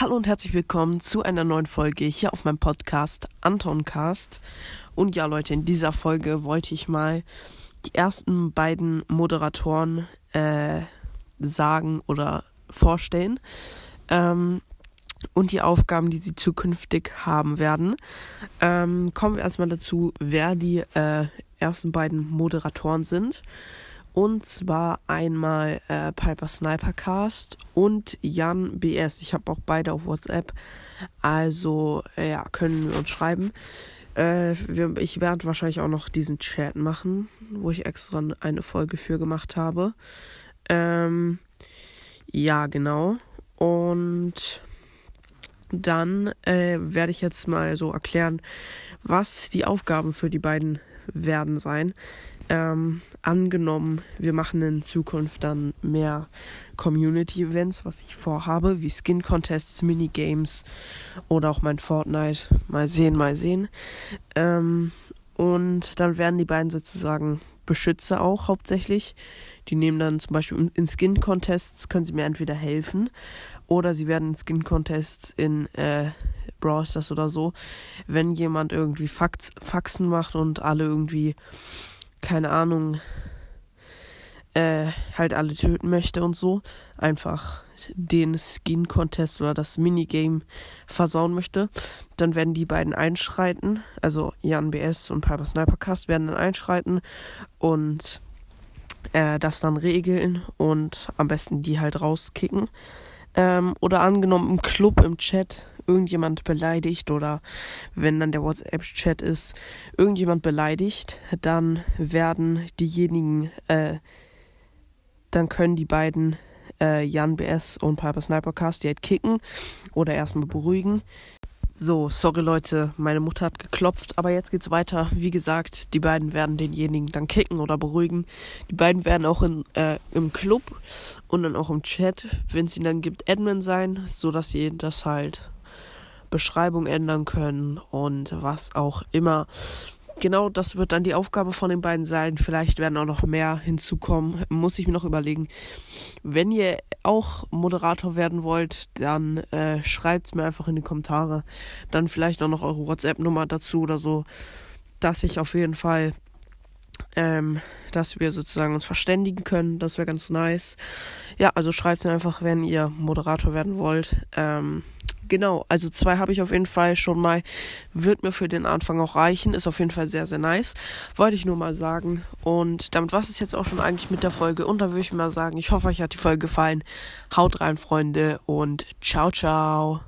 Hallo und herzlich willkommen zu einer neuen Folge hier auf meinem Podcast Antoncast. Und ja, Leute, in dieser Folge wollte ich mal die ersten beiden Moderatoren äh, sagen oder vorstellen. Ähm, und die Aufgaben, die sie zukünftig haben werden. Ähm, kommen wir erstmal dazu, wer die äh, ersten beiden Moderatoren sind. Und zwar einmal äh, Piper Snipercast und Jan BS. Ich habe auch beide auf WhatsApp. Also, äh, ja, können wir uns schreiben. Äh, wir, ich werde wahrscheinlich auch noch diesen Chat machen, wo ich extra eine Folge für gemacht habe. Ähm, ja, genau. Und dann äh, werde ich jetzt mal so erklären, was die Aufgaben für die beiden werden sein. Ähm, angenommen, wir machen in Zukunft dann mehr Community-Events, was ich vorhabe, wie Skin-Contests, Minigames oder auch mein Fortnite. Mal sehen, mal sehen. Ähm, und dann werden die beiden sozusagen Beschützer auch hauptsächlich. Die nehmen dann zum Beispiel in Skin-Contests, können sie mir entweder helfen oder sie werden in Skin-Contests in äh, Brawl Stars oder so, wenn jemand irgendwie Fax Faxen macht und alle irgendwie keine Ahnung, äh, halt alle töten möchte und so, einfach den Skin-Contest oder das Minigame versauen möchte, dann werden die beiden einschreiten, also Jan BS und Piper Snipercast werden dann einschreiten und äh, das dann regeln und am besten die halt rauskicken. Ähm, oder angenommen im Club, im Chat, irgendjemand beleidigt oder wenn dann der WhatsApp-Chat ist, irgendjemand beleidigt, dann werden diejenigen, äh, dann können die beiden äh, Jan BS und Piper Snipercast die halt kicken oder erstmal beruhigen. So, sorry Leute, meine Mutter hat geklopft, aber jetzt geht's weiter. Wie gesagt, die beiden werden denjenigen dann kicken oder beruhigen. Die beiden werden auch in, äh, im Club und dann auch im Chat, wenn es ihn dann gibt, Admin sein, so dass sie das halt Beschreibung ändern können und was auch immer genau das wird dann die Aufgabe von den beiden sein. Vielleicht werden auch noch mehr hinzukommen. Muss ich mir noch überlegen. Wenn ihr auch Moderator werden wollt, dann äh, schreibt es mir einfach in die Kommentare. Dann vielleicht auch noch eure WhatsApp-Nummer dazu oder so, dass ich auf jeden Fall, ähm, dass wir sozusagen uns verständigen können. Das wäre ganz nice. Ja, also schreibt es mir einfach, wenn ihr Moderator werden wollt. Ähm, Genau, also zwei habe ich auf jeden Fall schon mal. Wird mir für den Anfang auch reichen. Ist auf jeden Fall sehr, sehr nice. Wollte ich nur mal sagen. Und damit war es jetzt auch schon eigentlich mit der Folge. Und da würde ich mal sagen, ich hoffe, euch hat die Folge gefallen. Haut rein, Freunde. Und ciao, ciao.